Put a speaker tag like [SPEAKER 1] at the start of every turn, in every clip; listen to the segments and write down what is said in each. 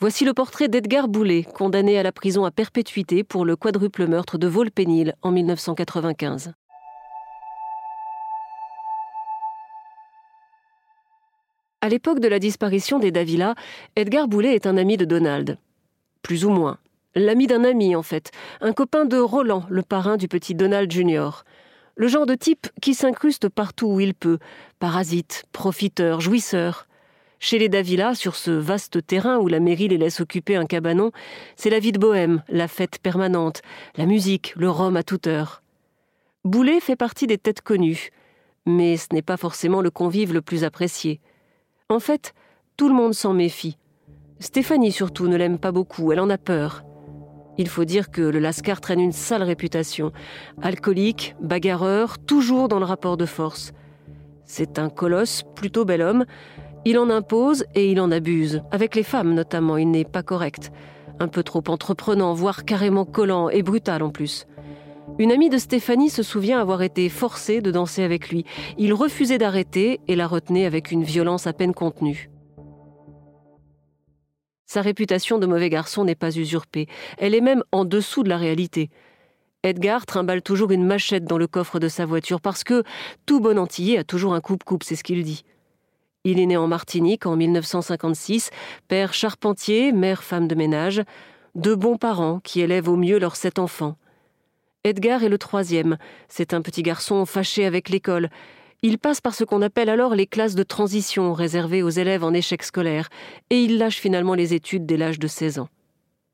[SPEAKER 1] Voici le portrait d'Edgar Boulet, condamné à la prison à perpétuité pour le quadruple meurtre de Volpénil en 1995. À l'époque de la disparition des Davila, Edgar Boulet est un ami de Donald. Plus ou moins. L'ami d'un ami, en fait. Un copain de Roland, le parrain du petit Donald Junior. Le genre de type qui s'incruste partout où il peut. Parasite, profiteur, jouisseur. Chez les Davila, sur ce vaste terrain où la mairie les laisse occuper un cabanon, c'est la vie de bohème, la fête permanente, la musique, le rhum à toute heure. Boulet fait partie des têtes connues, mais ce n'est pas forcément le convive le plus apprécié. En fait, tout le monde s'en méfie. Stéphanie surtout ne l'aime pas beaucoup, elle en a peur. Il faut dire que le Lascar traîne une sale réputation. Alcoolique, bagarreur, toujours dans le rapport de force. C'est un colosse, plutôt bel homme, il en impose et il en abuse. Avec les femmes notamment, il n'est pas correct. Un peu trop entreprenant, voire carrément collant et brutal en plus. Une amie de Stéphanie se souvient avoir été forcée de danser avec lui. Il refusait d'arrêter et la retenait avec une violence à peine contenue. Sa réputation de mauvais garçon n'est pas usurpée, elle est même en dessous de la réalité. Edgar trimballe toujours une machette dans le coffre de sa voiture parce que tout bon antillais a toujours un coupe-coupe, c'est ce qu'il dit. Il est né en Martinique en 1956, père charpentier, mère femme de ménage, deux bons parents qui élèvent au mieux leurs sept enfants. Edgar est le troisième. C'est un petit garçon fâché avec l'école. Il passe par ce qu'on appelle alors les classes de transition réservées aux élèves en échec scolaire, et il lâche finalement les études dès l'âge de 16 ans.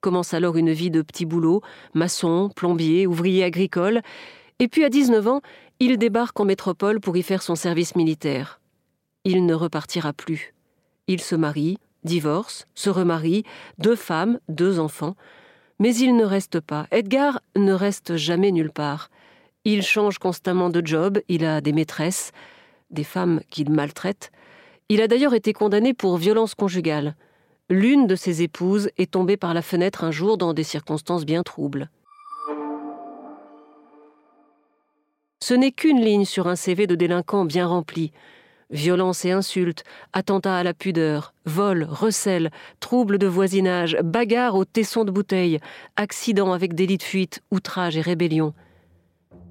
[SPEAKER 1] Commence alors une vie de petit boulot, maçon, plombier, ouvrier agricole, et puis à 19 ans, il débarque en métropole pour y faire son service militaire il ne repartira plus. Il se marie, divorce, se remarie, deux femmes, deux enfants, mais il ne reste pas. Edgar ne reste jamais nulle part. Il change constamment de job, il a des maîtresses, des femmes qu'il maltraite. Il a d'ailleurs été condamné pour violence conjugale. L'une de ses épouses est tombée par la fenêtre un jour dans des circonstances bien troubles. Ce n'est qu'une ligne sur un CV de délinquant bien rempli. Violence et insultes, attentats à la pudeur, vol, recel, troubles de voisinage, bagarres au tesson de bouteille, accidents avec délit de fuite, outrage et rébellion.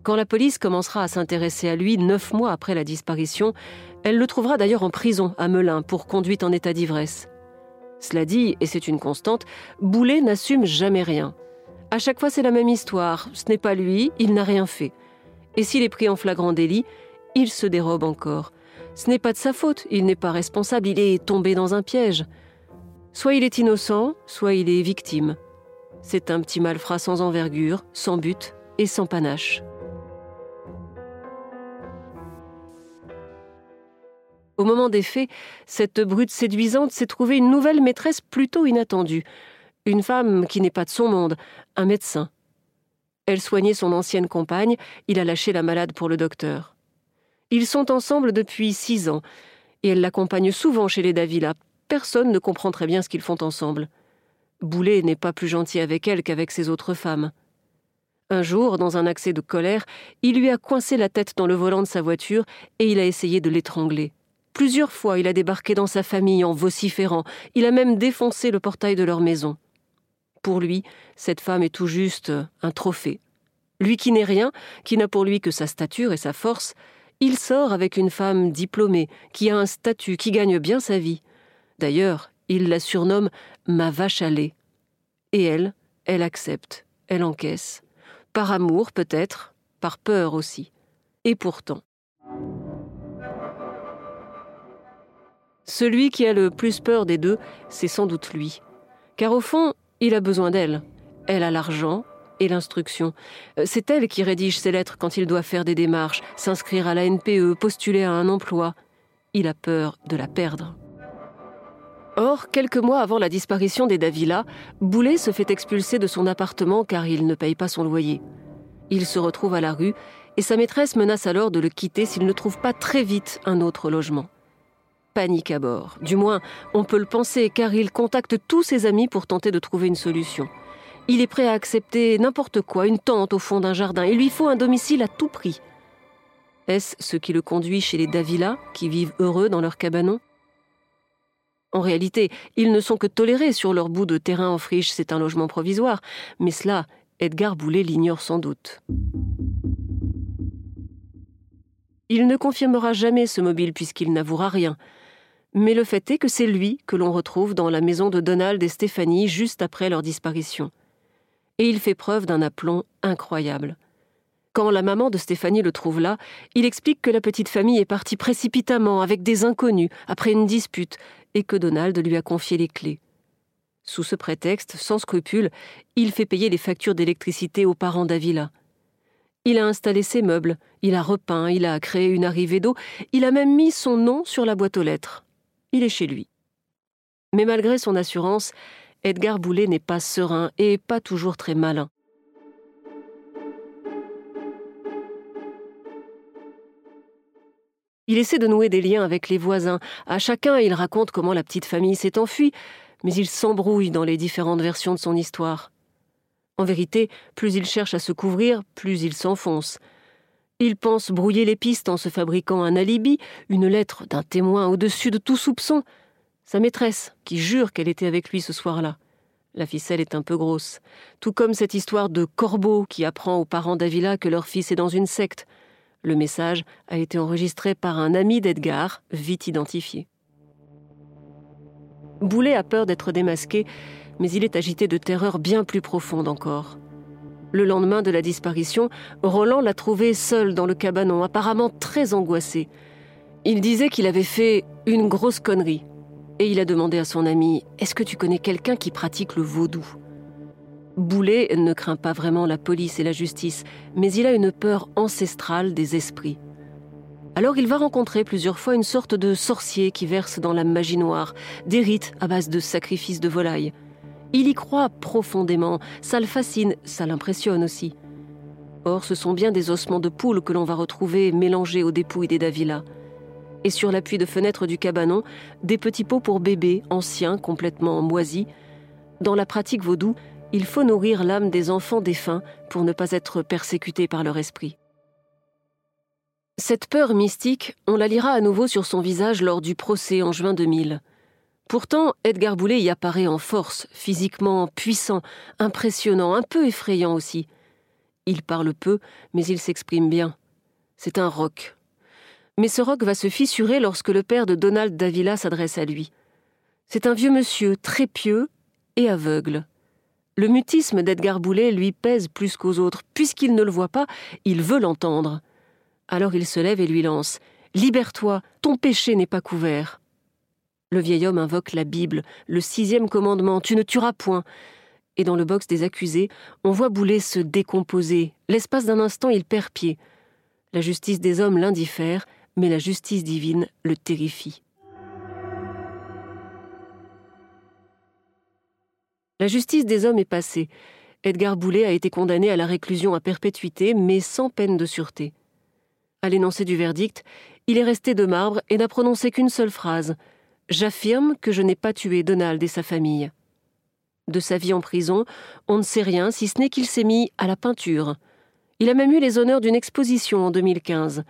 [SPEAKER 1] Quand la police commencera à s'intéresser à lui neuf mois après la disparition, elle le trouvera d'ailleurs en prison à Melun pour conduite en état d'ivresse. Cela dit, et c'est une constante, Boulet n'assume jamais rien. À chaque fois, c'est la même histoire. Ce n'est pas lui, il n'a rien fait. Et s'il est pris en flagrant délit, il se dérobe encore. Ce n'est pas de sa faute, il n'est pas responsable, il est tombé dans un piège. Soit il est innocent, soit il est victime. C'est un petit malfrat sans envergure, sans but et sans panache. Au moment des faits, cette brute séduisante s'est trouvée une nouvelle maîtresse plutôt inattendue. Une femme qui n'est pas de son monde, un médecin. Elle soignait son ancienne compagne, il a lâché la malade pour le docteur. Ils sont ensemble depuis six ans, et elle l'accompagne souvent chez les Davila. Personne ne comprend très bien ce qu'ils font ensemble. Boulet n'est pas plus gentil avec elle qu'avec ses autres femmes. Un jour, dans un accès de colère, il lui a coincé la tête dans le volant de sa voiture et il a essayé de l'étrangler. Plusieurs fois, il a débarqué dans sa famille en vociférant, il a même défoncé le portail de leur maison. Pour lui, cette femme est tout juste un trophée. Lui qui n'est rien, qui n'a pour lui que sa stature et sa force, il sort avec une femme diplômée, qui a un statut, qui gagne bien sa vie. D'ailleurs, il la surnomme ma vache à lait. Et elle, elle accepte, elle encaisse. Par amour peut-être, par peur aussi. Et pourtant. Celui qui a le plus peur des deux, c'est sans doute lui. Car au fond, il a besoin d'elle. Elle a l'argent, et l'instruction. Euh, c'est elle qui rédige ses lettres quand il doit faire des démarches, s'inscrire à la NPE, postuler à un emploi. Il a peur de la perdre. Or, Or, quelques mois avant la disparition des Davila, Boulet se fait expulser de son appartement car il ne paye pas son loyer. Il se retrouve à la rue et sa maîtresse menace alors de le quitter s'il ne trouve pas très vite un autre logement. Panique à bord. Du moins, on peut le penser car il contacte tous ses amis pour tenter de trouver une solution. Il est prêt à accepter n'importe quoi, une tente au fond d'un jardin. Il lui faut un domicile à tout prix. Est-ce ce qui le conduit chez les Davila, qui vivent heureux dans leur cabanon? En réalité, ils ne sont que tolérés sur leur bout de terrain en friche, c'est un logement provisoire, mais cela, Edgar Boulet l'ignore sans doute. Il ne confirmera jamais ce mobile puisqu'il n'avouera rien. Mais le fait est que c'est lui que l'on retrouve dans la maison de Donald et Stéphanie juste après leur disparition. Et il fait preuve d'un aplomb incroyable. Quand la maman de Stéphanie le trouve là, il explique que la petite famille est partie précipitamment avec des inconnus après une dispute et que Donald lui a confié les clés. Sous ce prétexte, sans scrupule, il fait payer les factures d'électricité aux parents d'Avila. Il a installé ses meubles, il a repeint, il a créé une arrivée d'eau, il a même mis son nom sur la boîte aux lettres. Il est chez lui. Mais malgré son assurance, Edgar Boulet n'est pas serein et pas toujours très malin. Il essaie de nouer des liens avec les voisins. À chacun, il raconte comment la petite famille s'est enfuie, mais il s'embrouille dans les différentes versions de son histoire. En vérité, plus il cherche à se couvrir, plus il s'enfonce. Il pense brouiller les pistes en se fabriquant un alibi, une lettre d'un témoin au-dessus de tout soupçon. Sa maîtresse, qui jure qu'elle était avec lui ce soir-là. La ficelle est un peu grosse. Tout comme cette histoire de Corbeau qui apprend aux parents d'Avila que leur fils est dans une secte. Le message a été enregistré par un ami d'Edgar, vite identifié. Boulet a peur d'être démasqué mais il est agité de terreur bien plus profonde encore. Le lendemain de la disparition, Roland l'a trouvé seul dans le cabanon, apparemment très angoissé. Il disait qu'il avait fait une grosse connerie. Et il a demandé à son ami Est-ce que tu connais quelqu'un qui pratique le vaudou? Boulet ne craint pas vraiment la police et la justice, mais il a une peur ancestrale des esprits. Alors il va rencontrer plusieurs fois une sorte de sorcier qui verse dans la magie noire, des rites à base de sacrifices de volailles. Il y croit profondément, ça le fascine, ça l'impressionne aussi. Or, ce sont bien des ossements de poule que l'on va retrouver mélangés aux dépouilles des Davila. Et sur l'appui de fenêtre du cabanon, des petits pots pour bébés, anciens, complètement moisis. Dans la pratique vaudou, il faut nourrir l'âme des enfants défunts pour ne pas être persécutés par leur esprit. Cette peur mystique, on la lira à nouveau sur son visage lors du procès en juin 2000. Pourtant, Edgar Boulet y apparaît en force, physiquement puissant, impressionnant, un peu effrayant aussi. Il parle peu, mais il s'exprime bien. C'est un roc. Mais ce roc va se fissurer lorsque le père de Donald Davila s'adresse à lui. C'est un vieux monsieur, très pieux et aveugle. Le mutisme d'Edgar Boulet lui pèse plus qu'aux autres. Puisqu'il ne le voit pas, il veut l'entendre. Alors il se lève et lui lance Libère-toi, ton péché n'est pas couvert. Le vieil homme invoque la Bible, le sixième commandement Tu ne tueras point. Et dans le box des accusés, on voit Boulet se décomposer. L'espace d'un instant, il perd pied. La justice des hommes l'indiffère, mais la justice divine le terrifie. La justice des hommes est passée. Edgar Boulet a été condamné à la réclusion à perpétuité, mais sans peine de sûreté. À l'énoncé du verdict, il est resté de marbre et n'a prononcé qu'une seule phrase J'affirme que je n'ai pas tué Donald et sa famille. De sa vie en prison, on ne sait rien si ce n'est qu'il s'est mis à la peinture. Il a même eu les honneurs d'une exposition en 2015.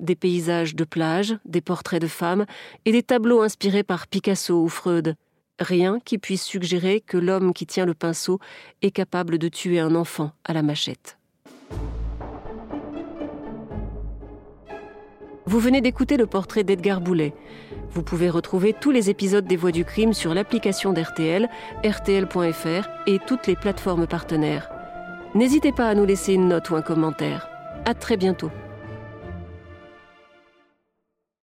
[SPEAKER 1] Des paysages de plage, des portraits de femmes et des tableaux inspirés par Picasso ou Freud. Rien qui puisse suggérer que l'homme qui tient le pinceau est capable de tuer un enfant à la machette. Vous venez d'écouter le portrait d'Edgar Boulet. Vous pouvez retrouver tous les épisodes des Voix du crime sur l'application d'RTL, rtl.fr et toutes les plateformes partenaires. N'hésitez pas à nous laisser une note ou un commentaire. À très bientôt.